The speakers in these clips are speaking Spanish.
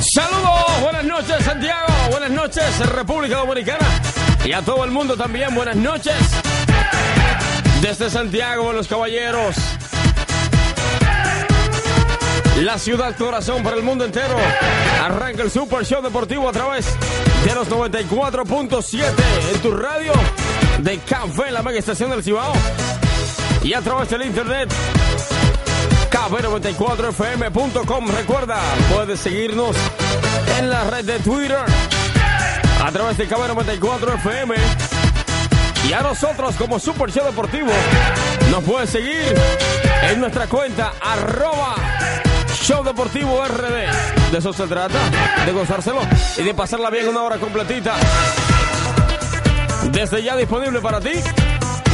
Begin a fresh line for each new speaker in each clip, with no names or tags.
Saludos, buenas noches Santiago, buenas noches República Dominicana y a todo el mundo también buenas noches. Desde Santiago, los caballeros. La ciudad corazón para el mundo entero. Arranca el Super Show Deportivo a través de los 94.7 en tu radio de Café, la mega estación del Cibao. Y a través del internet kb94fm.com. Recuerda, puedes seguirnos en la red de Twitter a través de KB94FM. Y a nosotros como Super Show Deportivo nos puedes seguir en nuestra cuenta arroba Show Deportivo RD. De eso se trata, de gozárselo y de pasarla bien una hora completita. Desde ya disponible para ti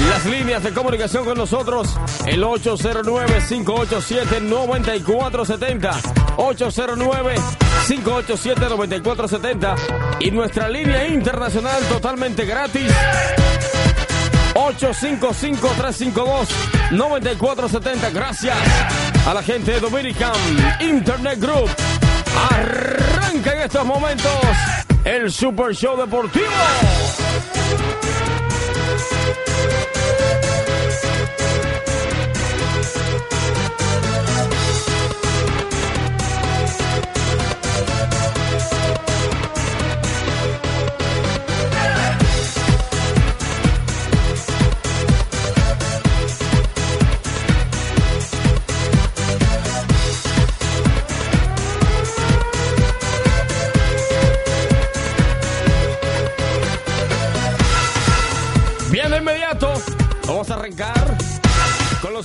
las líneas de comunicación con nosotros, el 809-587-9470. 809-587-9470. Y nuestra línea internacional totalmente gratis. 855-352-9470. Gracias a la gente de Dominican Internet Group. Arranca en estos momentos el Super Show Deportivo.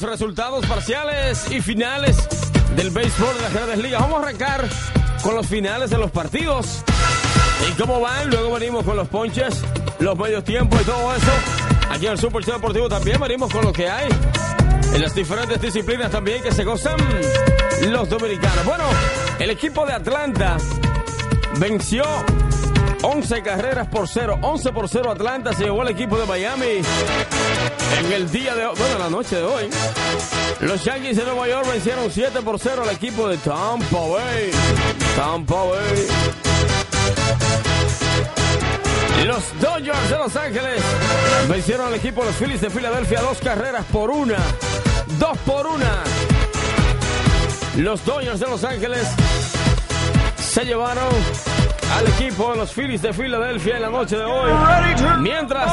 Los resultados parciales y finales del béisbol de las grandes ligas. Vamos a arrancar con los finales de los partidos. ¿Y cómo van? Luego venimos con los ponches, los medios tiempos y todo eso. Aquí en el Super Show Deportivo también venimos con lo que hay. En las diferentes disciplinas también que se gozan los dominicanos. Bueno, el equipo de Atlanta venció 11 carreras por 0. 11 por 0 Atlanta se llevó el equipo de Miami en el día de hoy, bueno, en la noche de hoy. Los Yankees de Nueva York vencieron 7 por 0 al equipo de Tampa Bay. Tampa Bay. Los Dodgers de Los Ángeles vencieron al equipo de los Phillies de Filadelfia dos carreras por una. Dos por una. Los Dodgers de Los Ángeles se llevaron al equipo de los Phillies de Filadelfia en la noche de hoy. Mientras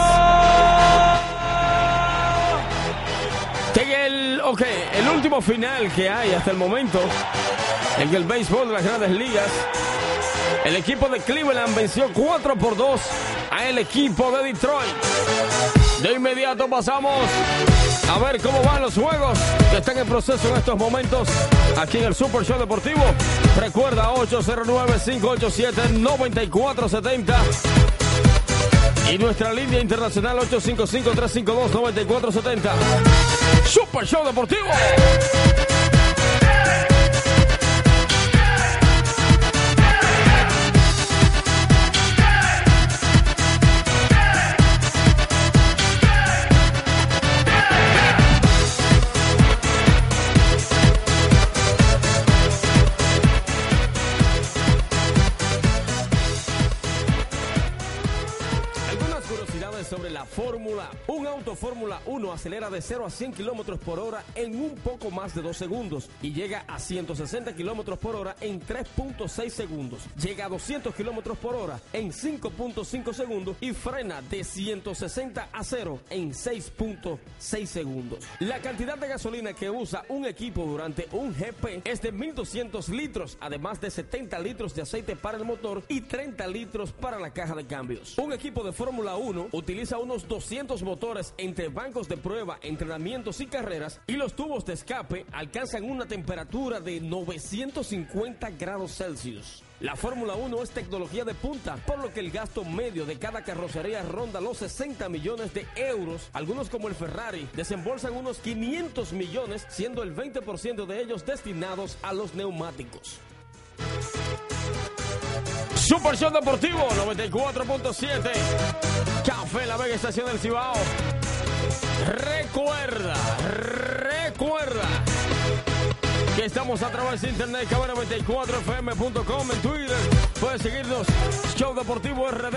el, ok, el último final que hay hasta el momento en el béisbol de las grandes ligas, el equipo de Cleveland venció 4 por 2 a el equipo de Detroit. De inmediato pasamos a ver cómo van los juegos que están en proceso en estos momentos aquí en el Super Show Deportivo. Recuerda 809-587-9470 y nuestra línea internacional 855-352-9470. Super Show Deportivo. Sobre la Fórmula. Un auto Fórmula 1 acelera de 0 a 100 kilómetros por hora en un poco más de 2 segundos y llega a 160 kilómetros por hora en 3.6 segundos. Llega a 200 kilómetros por hora en 5.5 segundos y frena de 160 a 0 en 6.6 segundos. La cantidad de gasolina que usa un equipo durante un GP es de 1200 litros, además de 70 litros de aceite para el motor y 30 litros para la caja de cambios. Un equipo de Fórmula 1 utiliza unos 200 motores entre bancos de prueba, entrenamientos y carreras y los tubos de escape alcanzan una temperatura de 950 grados Celsius. La Fórmula 1 es tecnología de punta, por lo que el gasto medio de cada carrocería ronda los 60 millones de euros. Algunos como el Ferrari desembolsan unos 500 millones, siendo el 20% de ellos destinados a los neumáticos. Super Show Deportivo 94.7 Café La Vega Estación del Cibao Recuerda, recuerda que estamos a través de internet, cabana94fm.com en Twitter. Puedes seguirnos, Show Deportivo RD.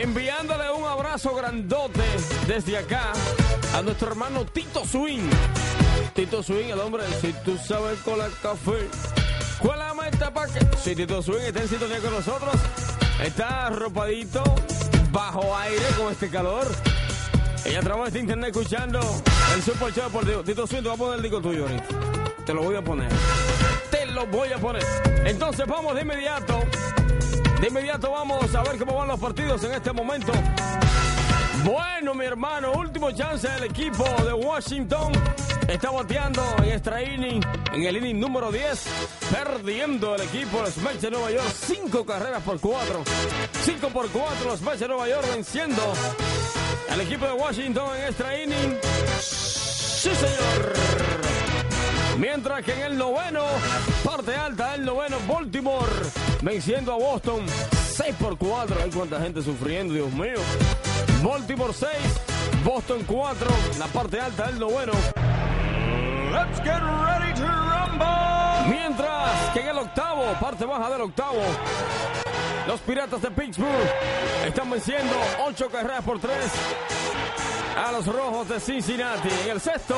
Enviándole un abrazo grandote desde acá a nuestro hermano Tito Swing. Tito Swing, el hombre, si tú sabes con la café. ¿Cuál que? Si Tito Swing está en sintonía con nosotros, está arropadito, bajo aire con este calor. Y a través de internet escuchando el Super Show Deportivo. Tito Swing, te voy a poner el disco tuyo. Te lo voy a poner. Te lo voy a poner. Entonces vamos de inmediato. De inmediato vamos a ver cómo van los partidos en este momento. Bueno, mi hermano, último chance del equipo de Washington. Está bateando en extra inning, en el inning número 10, perdiendo el equipo los Mets de Nueva York. Cinco carreras por cuatro. Cinco por cuatro los Mets de Nueva York venciendo al equipo de Washington en extra inning. Sí, señor. Mientras que en el noveno, parte alta del noveno, Baltimore venciendo a Boston 6 por 4. Hay cuánta gente sufriendo, Dios mío. Baltimore 6, Boston 4, la parte alta del noveno. Let's get ready to rumble. Mientras que en el octavo, parte baja del octavo, los Piratas de Pittsburgh están venciendo 8 carreras por 3 a los Rojos de Cincinnati. En el sexto,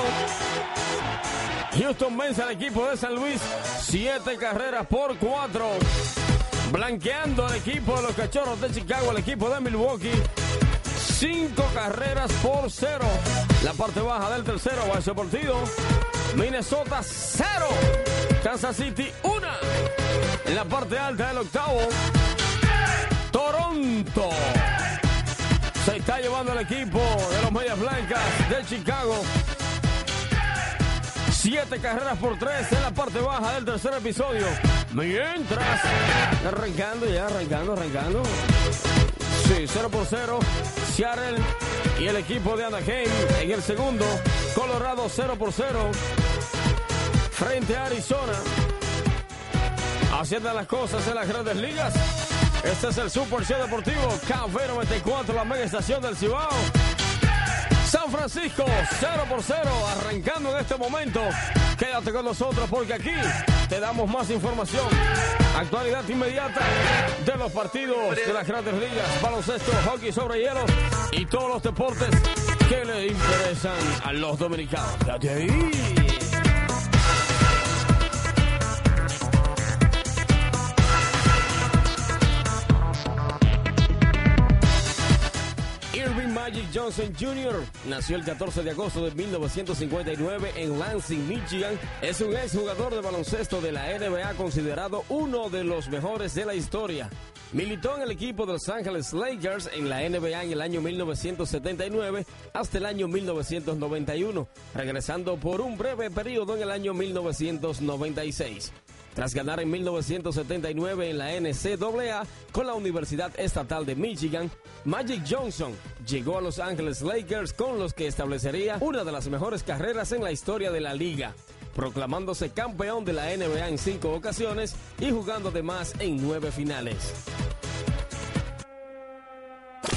Houston vence al equipo de San Luis 7 carreras por 4. Blanqueando al equipo de los Cachorros de Chicago, el equipo de Milwaukee. 5 carreras por 0. La parte baja del tercero va a ese partido. Minnesota 0. Kansas City 1. En la parte alta del octavo. Toronto. Se está llevando el equipo de los Medias Blancas de Chicago. Siete carreras por tres en la parte baja del tercer episodio. Mientras, arrancando ya, arrancando, arrancando. Sí, 0 por 0. Seattle y el equipo de Anaheim en el segundo. Colorado 0 por 0. Frente a Arizona. Haciendo las cosas en las grandes ligas. Este es el Super Show Deportivo Café 94, la mega estación del Cibao. San Francisco, 0 por 0, arrancando en este momento. Quédate con nosotros porque aquí te damos más información. Actualidad inmediata de los partidos de las grandes ligas, baloncesto, hockey sobre hielo y todos los deportes que le interesan a los dominicanos. Quédate ahí. Magic Johnson Jr. nació el 14 de agosto de 1959 en Lansing, Michigan. Es un exjugador de baloncesto de la NBA considerado uno de los mejores de la historia. Militó en el equipo de Los Angeles Lakers en la NBA en el año 1979 hasta el año 1991, regresando por un breve periodo en el año 1996. Tras ganar en 1979 en la NCAA con la Universidad Estatal de Michigan, Magic Johnson llegó a Los Angeles Lakers con los que establecería una de las mejores carreras en la historia de la liga, proclamándose campeón de la NBA en cinco ocasiones y jugando además en nueve finales.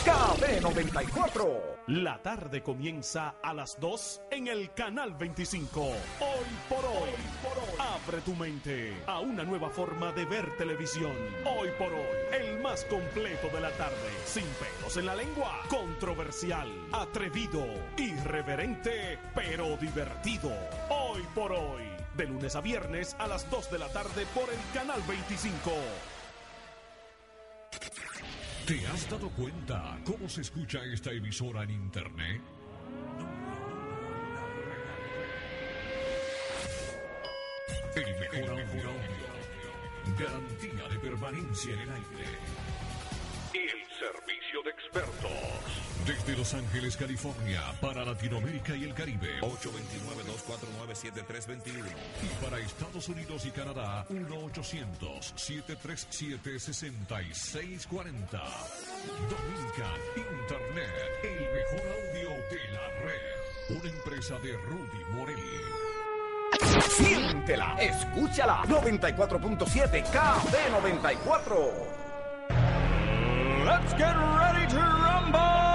KB94. La tarde comienza a las 2 en el canal 25. Hoy por hoy, abre tu mente a una nueva forma de ver televisión. Hoy por hoy, el más completo de la tarde, sin pelos en la lengua, controversial, atrevido, irreverente, pero divertido. Hoy por hoy, de lunes a viernes a las 2 de la tarde por el canal 25.
¿Te has dado cuenta cómo se escucha esta emisora en Internet? El mejor audio. Garantía de permanencia en el aire. El servicio de expertos. Desde Los Ángeles, California, para Latinoamérica y el Caribe.
829-249-7321.
Y para Estados Unidos y Canadá, 1-800-737-6640. Dominican Internet, el mejor audio de la red. Una empresa de Rudy Morel.
Siéntela, escúchala. 94.7 KB94.
Let's get ready to rumble.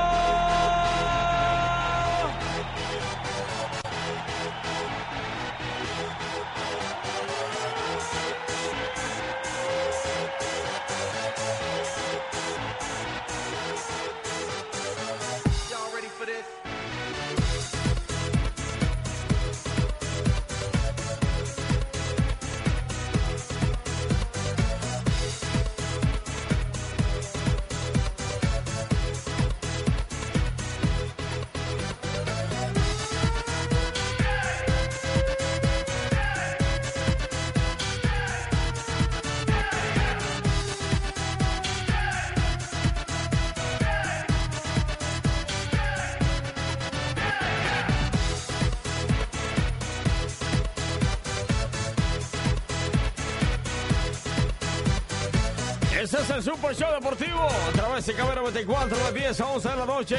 Ese es el Super Show Deportivo a través de Cabero 24 de 10 a 11 de la noche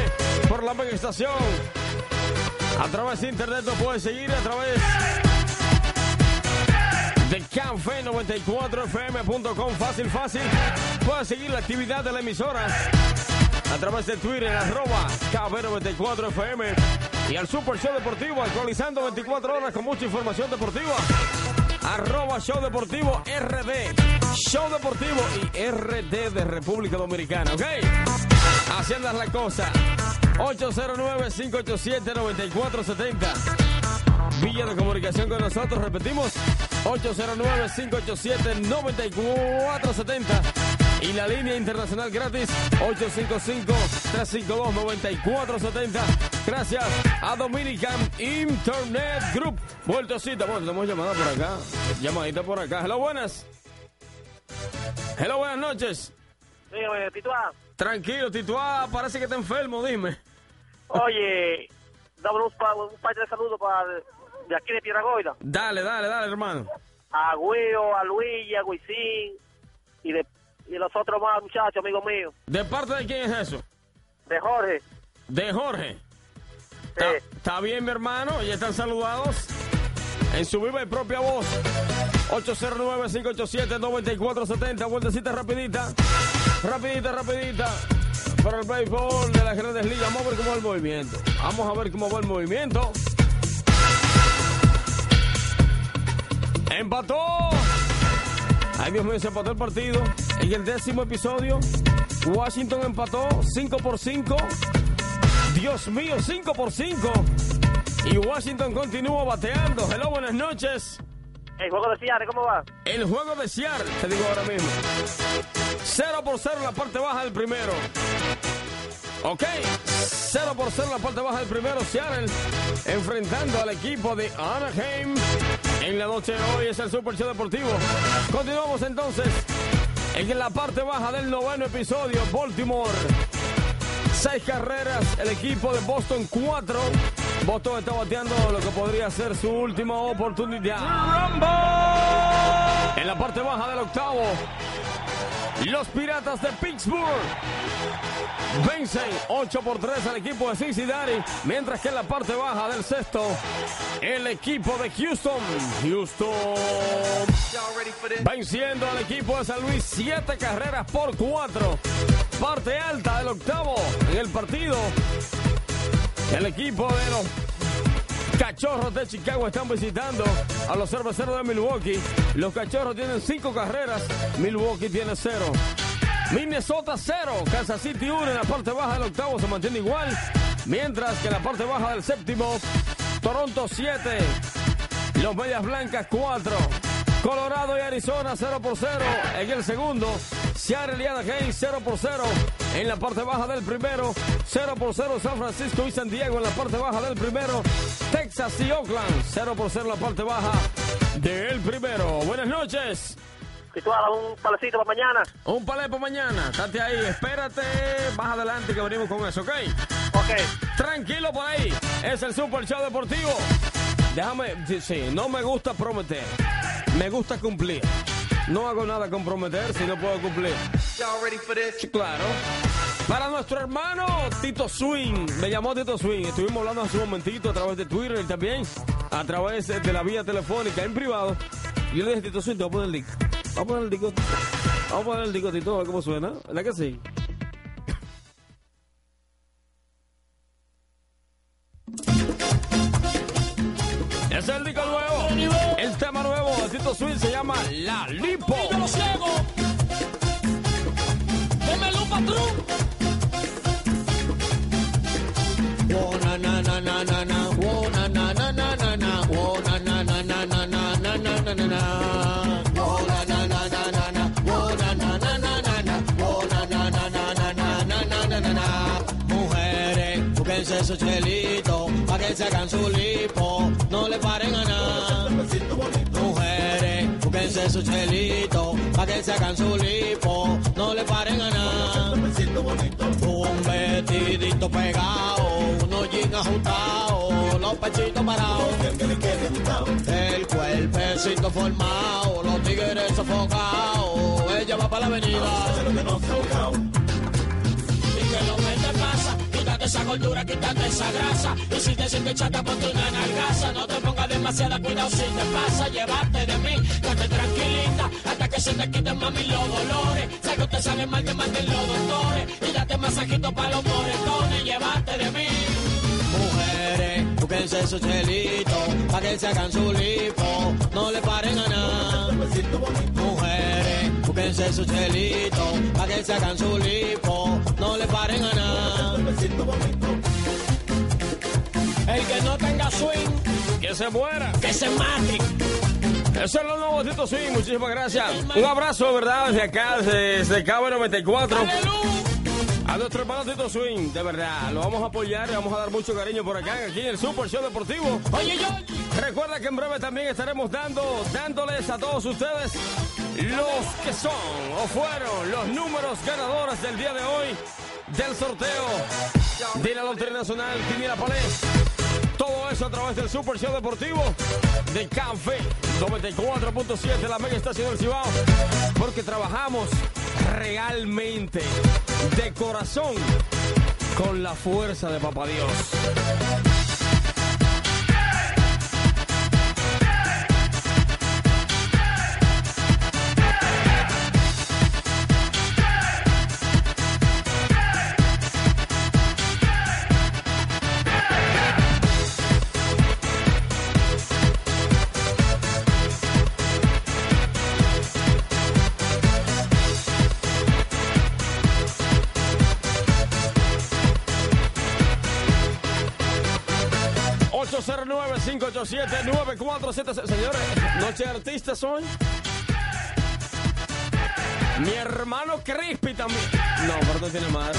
por la mega estación. A través de internet lo puedes seguir a través de canfe94fm.com. Fácil, fácil. Puedes seguir la actividad de la emisora a través de Twitter, arroba KB94FM y al Super Show Deportivo actualizando 24 horas con mucha información deportiva. Arroba Show Deportivo RD. Show Deportivo y RD de República Dominicana, ¿ok? Así andas la cosa. 809-587-9470. Villa de comunicación con nosotros, repetimos, 809-587-9470. Y la línea internacional gratis, 855-352-9470. Gracias a Dominican Internet Group. Vueltecita, bueno, tenemos llamada por acá. Llamadita por acá. Hello, buenas. Hello, buenas noches.
Dígame, Tituá.
Tranquilo, Tituá, parece que está enfermo, dime.
Oye, dame un, pa, un par de saludos para de aquí de Tierra Goida.
Dale, dale, dale, hermano.
A Guio, a Luis, a Guisín y, de, y los otros más muchachos, amigos míos.
¿De parte de quién es eso?
De Jorge.
De Jorge.
Sí.
Está bien, mi hermano, ya están saludados en su viva y propia voz. 809-587-9470. Vueltecita rapidita. Rapidita, rapidita. Para el béisbol de las grandes ligas. Vamos a ver cómo va el movimiento. Vamos a ver cómo va el movimiento. Empató. Ay, Dios mío, se empató el partido. En el décimo episodio, Washington empató 5 por 5. Dios mío, 5 por 5. Y Washington continúa bateando. Hello, buenas noches.
El juego de Seattle, ¿cómo va?
El juego de Seattle, te digo ahora mismo. 0 por 0 la parte baja del primero. Ok, 0 por 0 la parte baja del primero. Seattle enfrentando al equipo de Anaheim. En la noche de hoy es el Super Show Deportivo. Continuamos entonces en la parte baja del noveno episodio. Baltimore, 6 carreras. El equipo de Boston, 4. Botó está bateando lo que podría ser su última oportunidad. ¡Rumble! En la parte baja del octavo, los Piratas de Pittsburgh vencen 8 por 3 al equipo de Cincinnati, mientras que en la parte baja del sexto, el equipo de Houston, Houston, venciendo al equipo de San Luis 7 carreras por 4. Parte alta del octavo en el partido el equipo de los Cachorros de Chicago están visitando a los cerveceros de Milwaukee. Los Cachorros tienen cinco carreras, Milwaukee tiene cero. Minnesota cero, Kansas City 1 en la parte baja del octavo se mantiene igual, mientras que en la parte baja del séptimo, Toronto 7, los Medias Blancas 4, Colorado y Arizona 0 por 0 en el segundo, Seattle y Anaheim 0 por 0 en la parte baja del primero, 0 por 0 San Francisco y San Diego en la parte baja del primero, Texas y Oakland 0 por 0 en la parte baja del primero. Buenas noches.
Tituá, un palecito para mañana.
Un palé para mañana. Estate ahí, espérate. Más adelante que venimos con eso, ¿ok?
Ok.
Tranquilo por ahí. Es el Super Show Deportivo. Déjame, sí, sí, no me gusta prometer. Me gusta cumplir. No hago nada con prometer si no puedo cumplir. Sí, claro. Para nuestro hermano Tito Swing. Me llamó Tito Swing. Estuvimos hablando hace un momentito a través de Twitter y también a través de la vía telefónica en privado. Yo le dije, Tito Swing, te voy a poner el disco. Vamos a poner el disco. Vamos a poner el disco, Tito, a ver cómo suena. ¿Verdad que sí? Es el disco nuevo. Swing se llama La Lipo.
Yo lo ciego. Patrón. Na na na na na na. Na na na na na na. Na na na na na na na na na na na. Mujeres, búsquense su chelito, pa' que se hagan su lipo, no búsquense su chelito, pa' que se hagan su lipo, no le paren a nada. Un vestidito pegado, unos jeans ajustados, los pechitos parados. El cuerpecito formado, los tigres sofocados, ella lleva para la avenida. Esa gordura, quítate esa grasa. Y si te sientes chata, ponte una nalgaza. No te pongas demasiada cuidado si te pasa. Llévate de mí, quédate tranquilita. Hasta que se te quiten mami los dolores. Si algo te sale mal, que manden los doctores. Y date masajito para los moretones. Llévate de mí. Mujeres, búsquense su chelito, pa' que se hagan su lipo, no le paren a nada. Mujeres, búsquense su chelito, pa' que se hagan su lipo, no le paren a nada. El que no tenga swing,
Que se muera.
que se mate.
Eso es lo nuevo Tito Swing. Muchísimas gracias. Un abrazo, ¿verdad? Desde acá, desde Cabo 94.
Aleluya.
A nuestro hermano Tito Swing, de verdad, lo vamos a apoyar y vamos a dar mucho cariño por acá, aquí en el Super Show Deportivo.
Oye, yo,
Recuerda que en breve también estaremos dando, dándoles a todos ustedes los que son o fueron los números ganadores del día de hoy del sorteo de la Lotería Nacional Quiniela Palés. Todo eso a través del Super Show Deportivo de Café 94.7, la mega estación del Cibao. Porque trabajamos realmente, de corazón, con la fuerza de Papá Dios. ...809-587-9476. Señores, noche de artistas hoy. Mi hermano Crispy también. No, pero no tiene madre.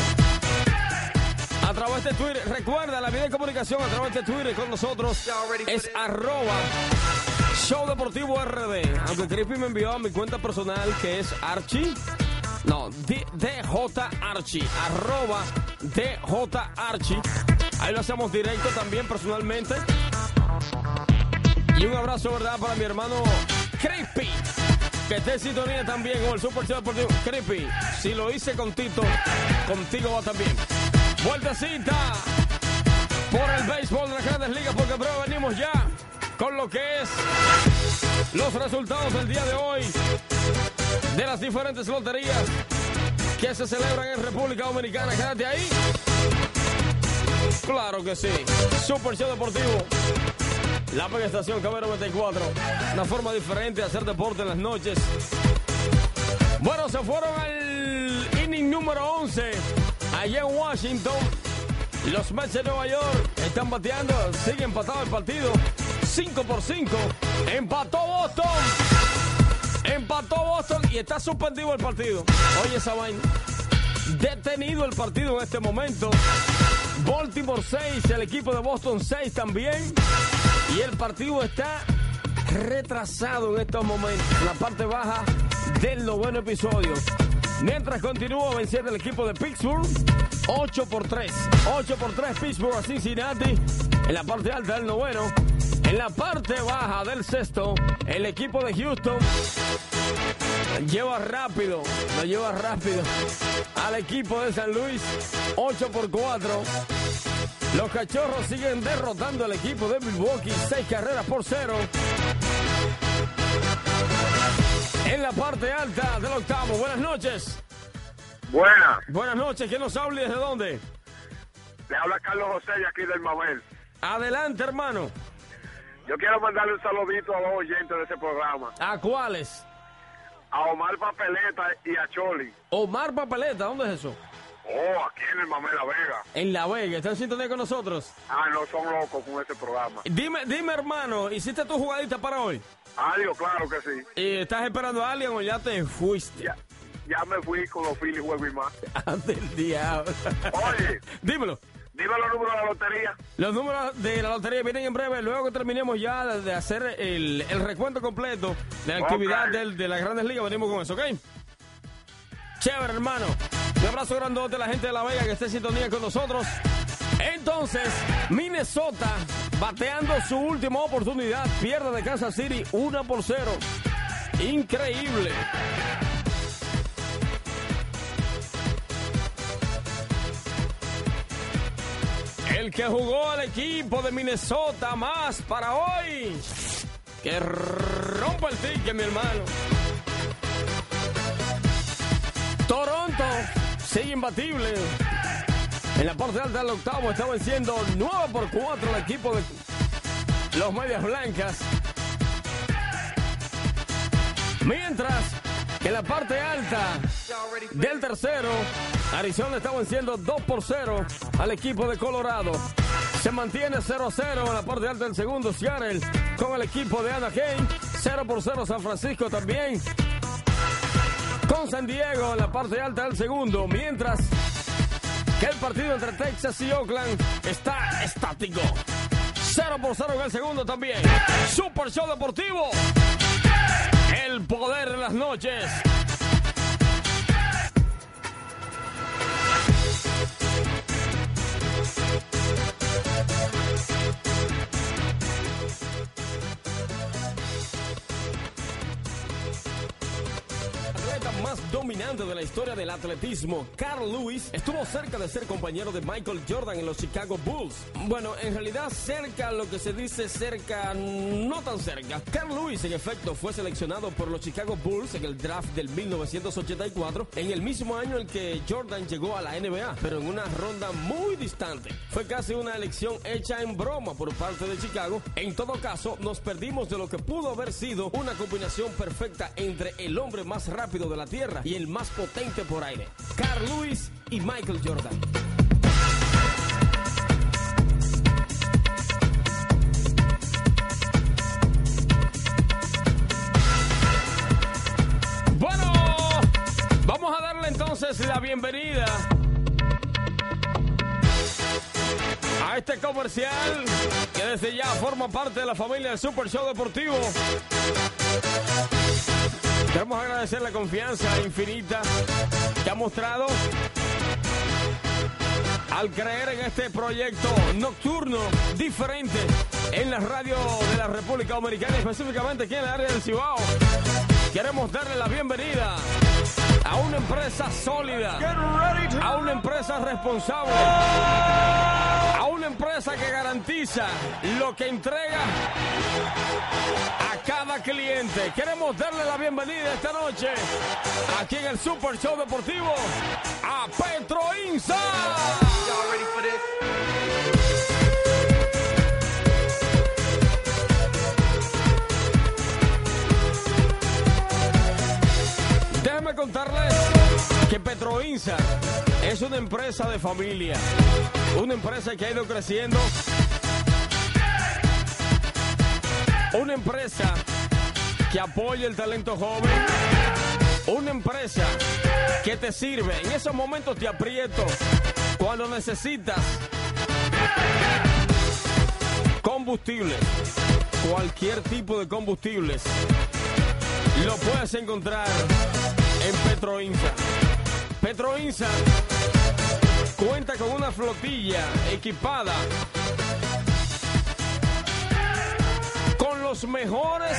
A través de Twitter, recuerda la vida de comunicación a través de Twitter con nosotros es arroba Show Deportivo RD. Aunque Crispy me envió a mi cuenta personal que es Archie. No, DJ Archie. Arroba DJ Archie. Ahí lo hacemos directo también personalmente. Y un abrazo, ¿verdad? Para mi hermano Crispy. Que esté en sintonía también con el Super Show Deportivo. Crispy, si lo hice con Tito, contigo va también. Vueltecita por el béisbol de las grandes ligas, porque breve venimos ya con lo que es los resultados del día de hoy de las diferentes loterías que se celebran en República Dominicana. Quédate ahí. Claro que sí. Super Show Deportivo. La Estación KB 94. Una forma diferente de hacer deporte en las noches. Bueno, se fueron al inning número 11. Allá en Washington. Los Mets de Nueva York están bateando. Sigue empatado el partido. 5 por 5. Empató Boston. Empató Boston y está suspendido el partido. Oye esa. Detenido el partido en este momento. Baltimore 6, el equipo de Boston 6 también. Y el partido está retrasado en estos momentos. En la parte baja del noveno episodio. Mientras continúa venciendo el equipo de Pittsburgh. 8 por 3. 8 por 3 Pittsburgh a Cincinnati. En la parte alta del noveno. En la parte baja del sexto, el equipo de Houston lleva rápido, lo lleva rápido al equipo de San Luis, 8 por 4. Los cachorros siguen derrotando al equipo de Milwaukee, 6 carreras por 0. En la parte alta del octavo, buenas noches.
Buena,
Buenas noches, ¿quién nos habla y desde dónde?
le habla Carlos José de aquí del Mabel.
Adelante, hermano.
Yo quiero mandarle un saludito a los oyentes de ese programa,
¿A cuáles?
a Omar Papeleta y a Choli.
Omar Papeleta, ¿dónde es eso?
Oh, aquí en el Mamel La Vega.
En La Vega, ¿está en sintonía con nosotros?
Ah, no, son locos con ese programa.
Dime, dime, hermano, ¿hiciste tu jugadita para hoy?
Adiós, claro que sí.
¿Y estás esperando a alguien o ya te fuiste?
Ya, ya me fui con los Phillies juego y más.
Ante el diablo.
Oye.
Dímelo.
Dime los números de la lotería.
Los números de la lotería vienen en breve, luego que terminemos ya de hacer el, el recuento completo de la actividad del- de las grandes ligas, venimos con eso, ¿ok? Chévere, hermano. Un abrazo grandote a la gente de La Vega que esté en sintonía con nosotros. Entonces, Minnesota bateando su última oportunidad, pierde de Kansas City 1 por 0. Increíble. El que jugó al equipo de Minnesota más para hoy. Que rompa el ticket, mi hermano. Toronto sigue imbatible. En la parte alta del octavo está venciendo 9 por 4 el equipo de los Medias Blancas. Mientras que en la parte alta del tercero, Arizona está venciendo 2 por 0 al equipo de Colorado. Se mantiene 0 a 0 en la parte alta del segundo, Seattle con el equipo de Anaheim. 0 por 0 San Francisco también con San Diego en la parte alta del segundo, mientras que el partido entre Texas y Oakland está estático. 0 por 0 en el segundo también. Super Show Deportivo. El poder en las noches. Dominante de la historia del atletismo, Carl Lewis, estuvo cerca de ser compañero de Michael Jordan en los Chicago Bulls. Bueno, en realidad cerca, lo que se dice cerca, no tan cerca. Carl Lewis, en efecto, fue seleccionado por los Chicago Bulls en el draft del 1984, en el mismo año en que Jordan llegó a la NBA, pero en una ronda muy distante. Fue casi una elección hecha en broma por parte de Chicago. En todo caso, nos perdimos de lo que pudo haber sido una combinación perfecta entre el hombre más rápido de la Tierra y el más potente por aire, Carl Lewis y Michael Jordan. Bueno, vamos a darle entonces la bienvenida a este comercial que desde ya forma parte de la familia del Super Show Deportivo. Queremos agradecer la confianza infinita que ha mostrado al creer en este proyecto nocturno diferente en la radio de la República Dominicana, específicamente aquí en el área del Cibao. Queremos darle la bienvenida a una empresa sólida, a una empresa responsable, empresa que garantiza lo que entrega a cada cliente. Queremos darle la bienvenida esta noche aquí en el Super Show Deportivo a Petro Insa. Déjenme contarles que Petroinsa es una empresa de familia, una empresa que ha ido creciendo, una empresa que apoya el talento joven, una empresa que te sirve en esos momentos te aprieto cuando necesitas combustibles, cualquier tipo de combustibles. Lo puedes encontrar en Petroinsa. Petroinsa cuenta con una flotilla equipada con los mejores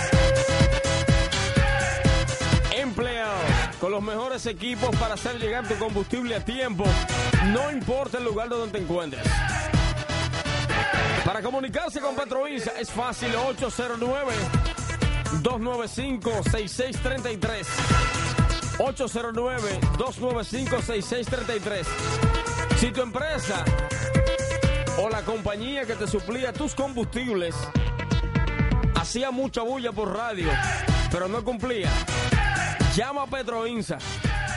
empleados, con los mejores equipos para hacer llegar tu combustible a tiempo, no importa el lugar donde te encuentres. Para comunicarse con Petroinsa es fácil 809 295-6633. 809-295-6633. Si tu empresa o la compañía que te suplía tus combustibles hacía mucha bulla por radio, pero no cumplía, llama a Petroinsa.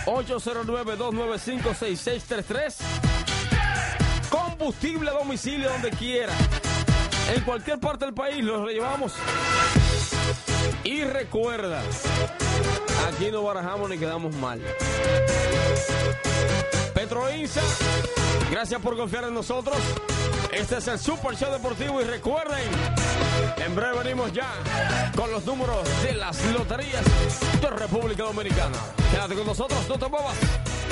809-295-6633. Combustible a domicilio donde quiera. En cualquier parte del país los llevamos. Y recuerda, aquí no barajamos ni quedamos mal. Petroinsa, gracias por confiar en nosotros. Este es el Super Show Deportivo y recuerden, en breve venimos ya con los números de las loterías de República Dominicana. Quédate con nosotros, no te muevas.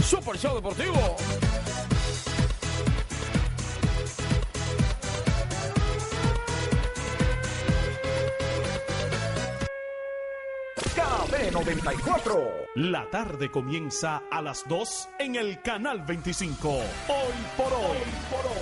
Super Show Deportivo.
KB94.
La tarde comienza a las 2 en el canal 25. Hoy por hoy.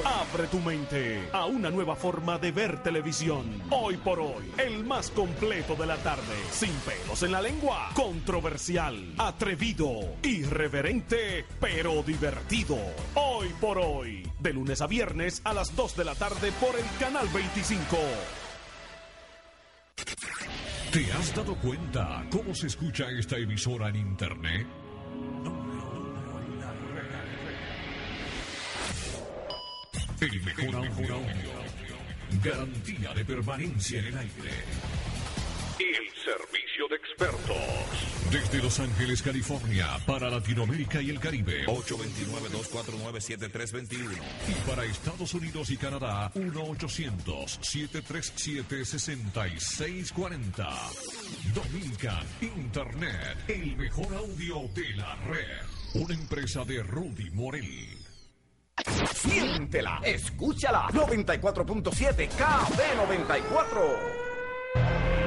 Abre tu mente a una nueva forma de ver televisión. Hoy por hoy, el más completo de la tarde. Sin pelos en la lengua. Controversial, atrevido, irreverente, pero divertido. Hoy por hoy. De lunes a viernes a las 2 de la tarde por el canal 25.
¿Te has dado cuenta cómo se escucha esta emisora en internet? El mejor audio. Garantía de permanencia en el aire. El servicio de expertos. Desde Los Ángeles, California, para Latinoamérica y el Caribe.
829-249-7321.
Y para Estados Unidos y Canadá, 1-800-737-6640. Dominican Internet, el mejor audio de la red. Una empresa de Rudy Morel.
Siéntela, escúchala. 94.7 KB94.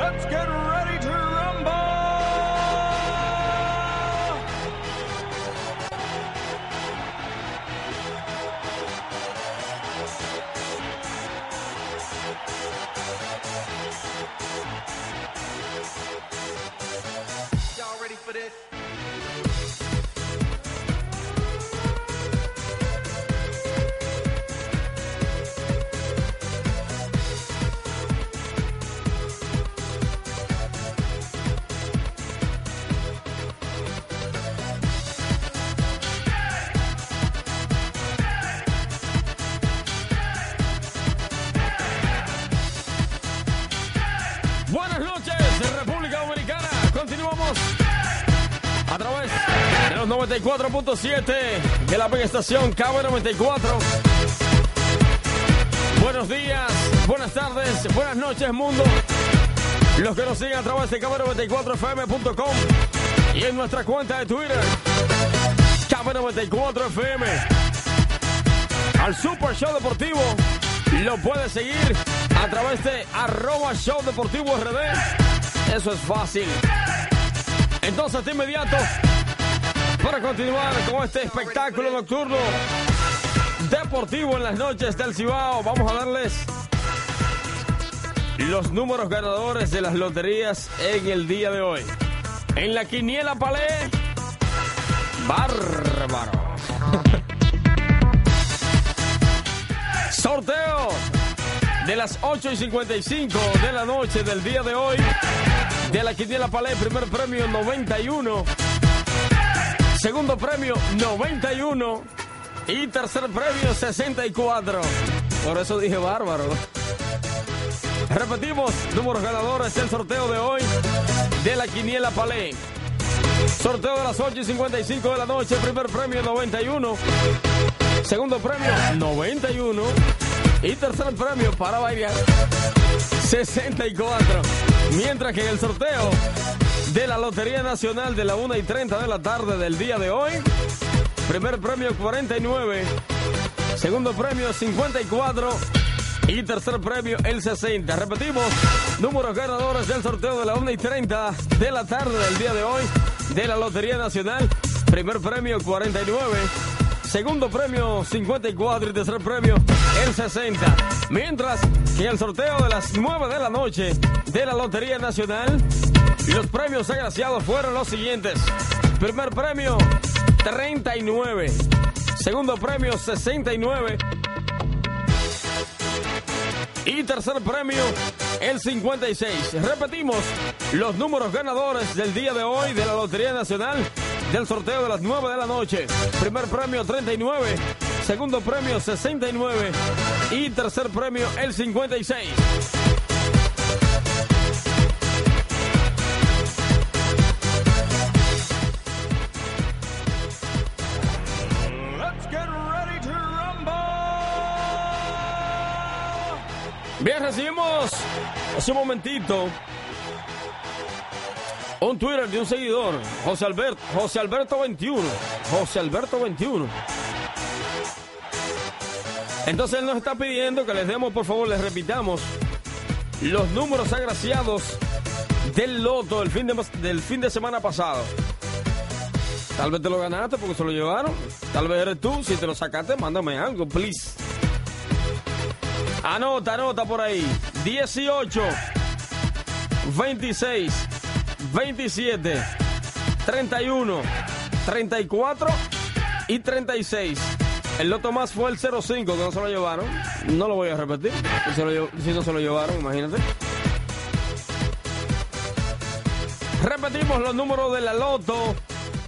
Let's get ready to
94.7 de la estación KB94. Buenos días, buenas tardes, buenas noches, mundo. Los que nos siguen a través de KB94FM.com y en nuestra cuenta de Twitter, KB94FM. Al Super Show Deportivo lo puedes seguir a través de arroba show. Eso es fácil. Entonces, de inmediato, para continuar con este espectáculo nocturno deportivo en las noches del Cibao, vamos a darles los números ganadores de las loterías en el día de hoy. En la quiniela palé, bárbaro. Sorteo de las 8 y 55 de la noche del día de hoy. De la Quiniela Palé, primer premio 91. Segundo premio 91. Y tercer premio 64. Por eso dije bárbaro. Repetimos, números ganadores del sorteo de hoy de la Quiniela Palé. Sorteo de las 8 y 55 de la noche, primer premio 91. Segundo premio 91. Y tercer premio para bailar 64. Mientras que en el sorteo de la Lotería Nacional de la 1 y 30 de la tarde del día de hoy, primer premio 49, segundo premio 54 y tercer premio el 60. Repetimos, números ganadores del sorteo de la 1 y 30 de la tarde del día de hoy de la Lotería Nacional, primer premio 49. Segundo premio 54 y tercer premio el 60. Mientras que el sorteo de las 9 de la noche de la Lotería Nacional, los premios agraciados fueron los siguientes. Primer premio 39. Segundo premio 69. Y tercer premio el 56. Repetimos los números ganadores del día de hoy de la Lotería Nacional del sorteo de las 9 de la noche. Primer premio 39, segundo premio 69 y tercer premio el 56. Bien, recibimos hace un momentito un Twitter de un seguidor, José Alberto, José Alberto 21, José Alberto 21. Entonces él nos está pidiendo que les demos, por favor, les repitamos los números agraciados del loto del fin de, del fin de semana pasado. Tal vez te lo ganaste porque se lo llevaron. Tal vez eres tú. Si te lo sacaste, mándame algo, please. Anota, anota por ahí. 18, 26, 27, 31, 34 y 36. El loto más fue el 05, que no se lo llevaron. No lo voy a repetir. Se lo si no se lo llevaron, imagínate. Repetimos los números de la loto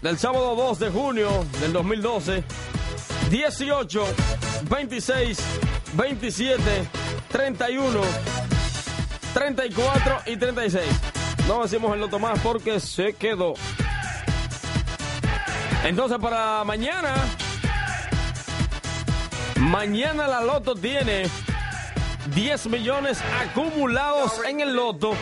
del sábado 2 de junio del 2012. 18, 26, 27, 31, 34 y 36. No decimos el loto más porque se quedó. Entonces para mañana, mañana la loto tiene 10 millones acumulados en el loto.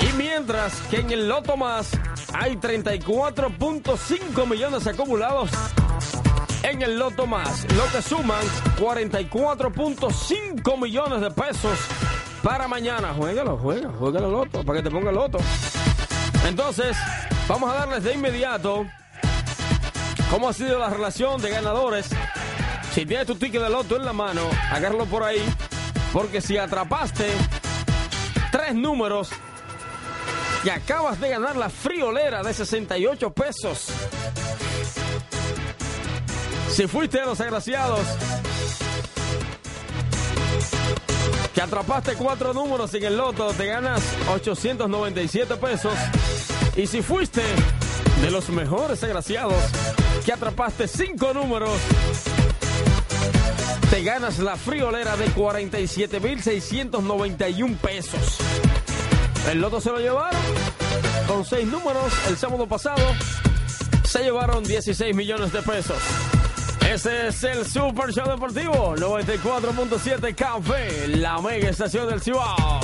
Y mientras que en el loto más hay 34.5 millones acumulados en el loto más, lo que suman 44.5 millones de pesos para mañana. Juégalo, juega, el loto, para que te ponga el loto. Entonces, vamos a darles de inmediato cómo ha sido la relación de ganadores. Si tienes tu ticket de loto en la mano, agárralo por ahí, porque si atrapaste tres números y acabas de ganar la friolera de 68 pesos. Si fuiste de los agraciados que atrapaste cuatro números en el loto, te ganas 897 pesos. Y si fuiste de los mejores agraciados que atrapaste cinco números, te ganas la friolera de 47.691 pesos. El loto se lo llevaron con seis números el sábado pasado. Se llevaron 16 millones de pesos. Ese es el Super Show Deportivo 94.7 Café, la mega estación del Cibao.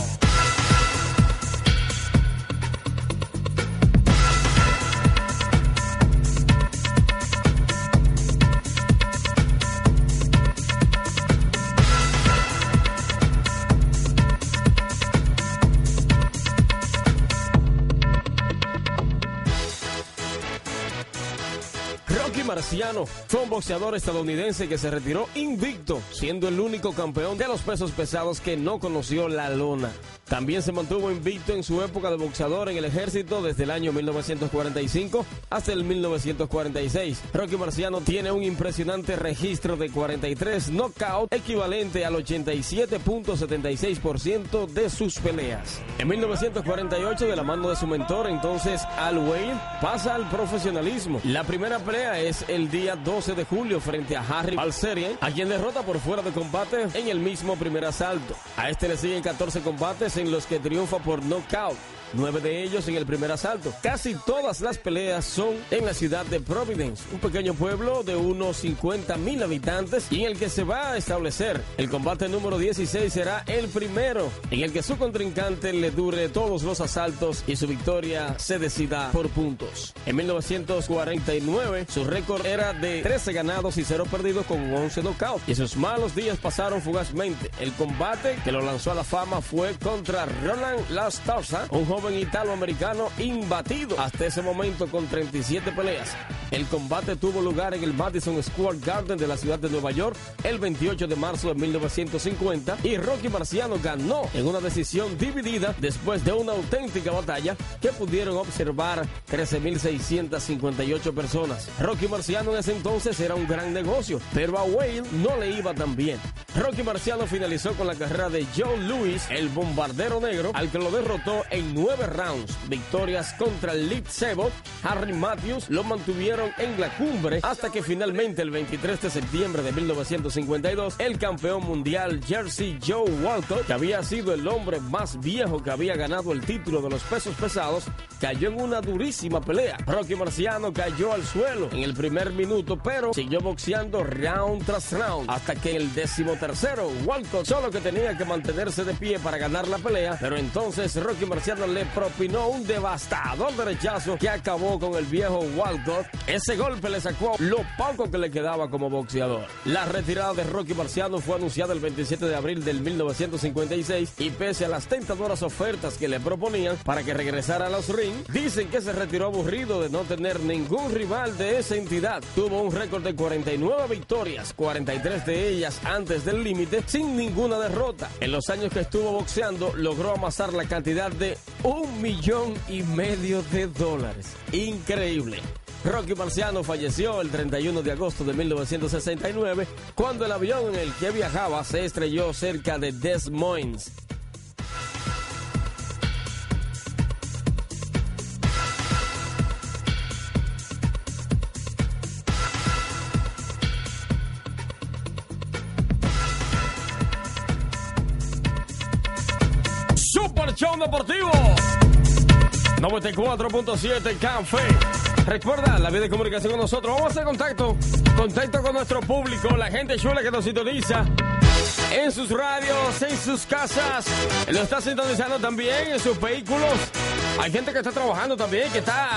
Marciano fue un boxeador estadounidense que se retiró invicto, siendo el único campeón de los pesos pesados que no conoció la lona. También se mantuvo invicto en su época de boxeador en el ejército desde el año 1945 hasta el 1946. Rocky Marciano tiene un impresionante registro de 43 knockouts, equivalente al 87.76% de sus peleas. En 1948, de la mano de su mentor, entonces Al Wayne, pasa al profesionalismo. La primera pelea es el día 12 de julio frente a Harry Balserian, a quien derrota por fuera de combate en el mismo primer asalto. A este le siguen 14 combates en los que triunfa por knockout. Nueve de ellos en el primer asalto. Casi todas las peleas son en la ciudad de Providence, un pequeño pueblo de unos 50 mil habitantes y en el que se va a establecer. El combate número 16 será el primero, en el que su contrincante le dure todos los asaltos y su victoria se decida por puntos. En 1949, su récord era de 13 ganados y 0 perdidos con 11 knockouts y sus malos días pasaron fugazmente. El combate que lo lanzó a la fama fue contra Roland Lastarza, un joven italoamericano imbatido hasta ese momento con 37 peleas. El combate tuvo lugar en el Madison Square Garden de la ciudad de Nueva York el 28 de marzo de 1950 y Rocky Marciano ganó en una decisión dividida después de una auténtica batalla que pudieron observar 13.658 personas. Rocky Marciano en ese entonces era un gran negocio, pero a Wayne no le iba tan bien. Rocky Marciano finalizó con la carrera de John Lewis, el bombardero negro, al que lo derrotó en nueve rounds. Victorias contra Lee Sebot, Harry Matthews lo mantuvieron en la cumbre hasta que finalmente el 23 de septiembre de 1952 el campeón mundial Jersey Joe Walcott, que había sido el hombre más viejo que había ganado el título de los pesos pesados, cayó en una durísima pelea. Rocky Marciano cayó al suelo en el primer minuto, pero siguió boxeando round tras round hasta que el décimo tercero Walcott solo que tenía que mantenerse de pie para ganar la pelea, pero entonces Rocky Marciano le propinó un devastador derechazo que acabó con el viejo Walcott. Ese golpe le sacó lo poco que le quedaba como boxeador. La retirada de Rocky Marciano fue anunciada el 27 de abril del 1956 y pese a las tentadoras ofertas que le proponían para que regresara a los ring, dicen que se retiró aburrido de no tener ningún rival de esa entidad. Tuvo un récord de 49 victorias, 43 de ellas antes del límite, sin ninguna derrota. En los años que estuvo boxeando, logró amasar la cantidad de un millón y medio de dólares. Increíble. Rocky Marciano falleció el 31 de agosto de 1969 cuando el avión en el que viajaba se estrelló cerca de Des Moines. Super Show Deportivo 94.7 Café. Recuerda la vía de comunicación con nosotros. Vamos a hacer contacto. Contacto con nuestro público, la gente chula que nos sintoniza en sus radios, en sus casas. Lo está sintonizando también en sus vehículos. Hay gente que está trabajando también, que está,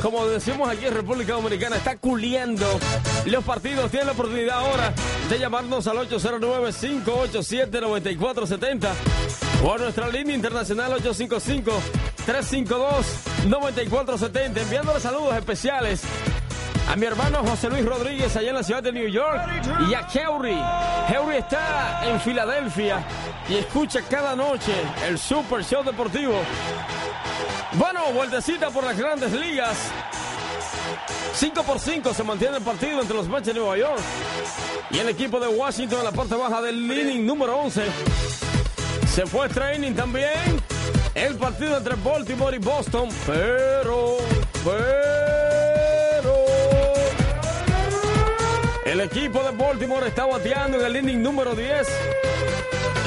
como decimos aquí en República Dominicana, está culiendo los partidos. Tienen la oportunidad ahora de llamarnos al 809-587-9470 o a nuestra línea internacional 855-352-9470. Enviándole saludos especiales a mi hermano José Luis Rodríguez allá en la ciudad de New York y a Henry. Henry está en Filadelfia y escucha cada noche el Super Show Deportivo. Bueno, vueltecita por las grandes ligas. 5 por 5 se mantiene el partido entre los Mets de Nueva York y el equipo de Washington en la parte baja del inning número 11. Se fue training también el partido entre Baltimore y Boston, pero, pero el equipo de Baltimore está bateando en el inning número 10.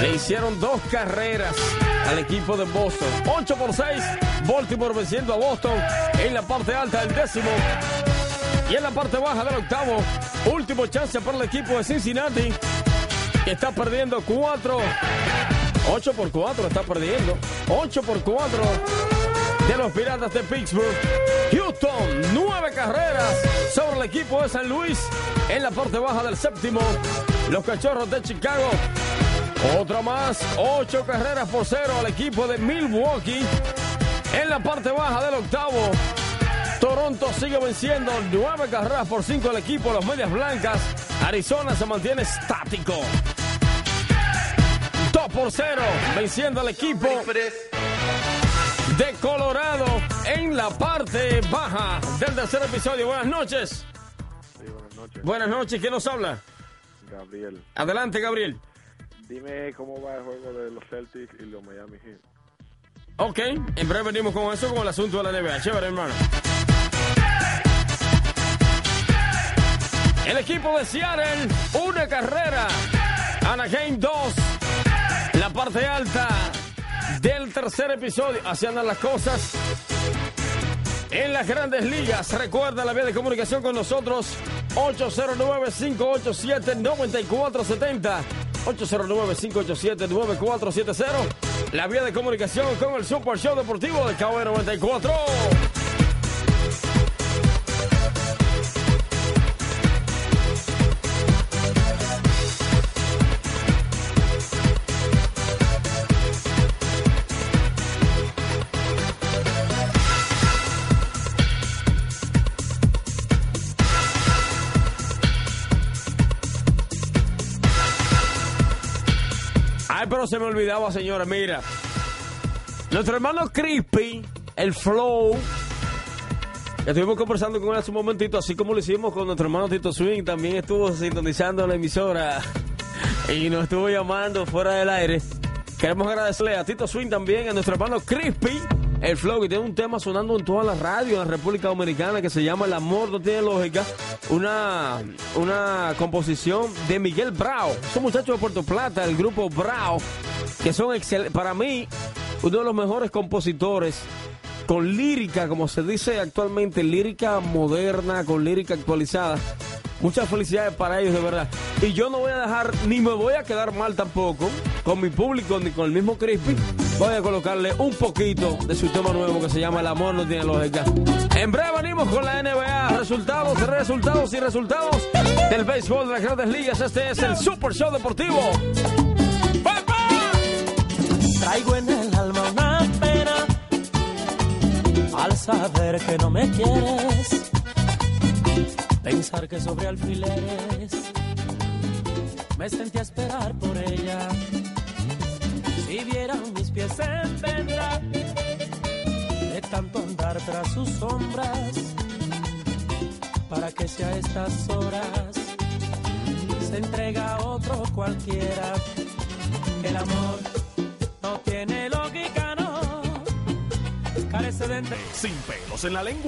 Le hicieron dos carreras al equipo de Boston. 8 por 6. Baltimore venciendo a Boston en la parte alta del décimo. Y en la parte baja del octavo. Último chance para el equipo de Cincinnati. Que está perdiendo 4. 8 por 4 está perdiendo. 8 por 4 de los Piratas de Pittsburgh. Houston, 9 carreras sobre el equipo de San Luis en la parte baja del séptimo. Los Cachorros de Chicago otra más, ocho carreras por cero al equipo de Milwaukee. En la parte baja del octavo, Toronto sigue venciendo nueve carreras por cinco al equipo de las Medias Blancas. Arizona se mantiene estático. Por cero, venciendo al equipo de Colorado en la parte baja del tercer episodio. Buenas noches.
Sí, buenas noches.
Buenas noches, ¿quién nos habla?
Gabriel,
Adelante, Gabriel.
dime cómo va el juego de los Celtics y los Miami Heat.
Ok, en breve venimos con eso, con el asunto de la NBA. Chévere, hermano. El equipo de Seattle, una carrera. Anaheim 2. La parte alta del tercer episodio. Así andan las cosas. En las grandes ligas, recuerda la vía de comunicación con nosotros 809-587-9470 809-587-9470 La vía de comunicación con el Super Show Deportivo de KB94 se me olvidaba, señora, mira. Nuestro hermano Crispy, el Flow, estuvimos conversando con él hace un momentito, así como lo hicimos con nuestro hermano Tito Swing, también estuvo sintonizando la emisora y nos estuvo llamando fuera del aire. Queremos agradecerle a Tito Swing también, a nuestro hermano Crispy, el Flow, que tiene un tema sonando en toda la radio en la República Dominicana que se llama El amor no tiene lógica. Una, una composición de Miguel Brao. Son muchachos de Puerto Plata, el grupo Brao, que son excel- para mí uno de los mejores compositores con lírica, como se dice actualmente, lírica moderna, con lírica actualizada. Muchas felicidades para ellos, de verdad. Y yo no voy a dejar, ni me voy a quedar mal tampoco, con mi público ni con el mismo Crispy, voy a colocarle un poquito de su tema nuevo que se llama El amor no tiene lógica. En breve venimos con la NBA, resultados, resultados y resultados del béisbol de las grandes ligas. Este es el Super Show Deportivo.
Traigo en el alma una pena al saber que no me quieres. Pensar que sobre alfileres me sentí a esperar por ella. Si vieran mis pies en venda de tanto andar tras sus sombras, para que sea a estas horas se entrega a otro cualquiera. El amor no tiene lógica, no. Carece de
Sin pelos en la lengua.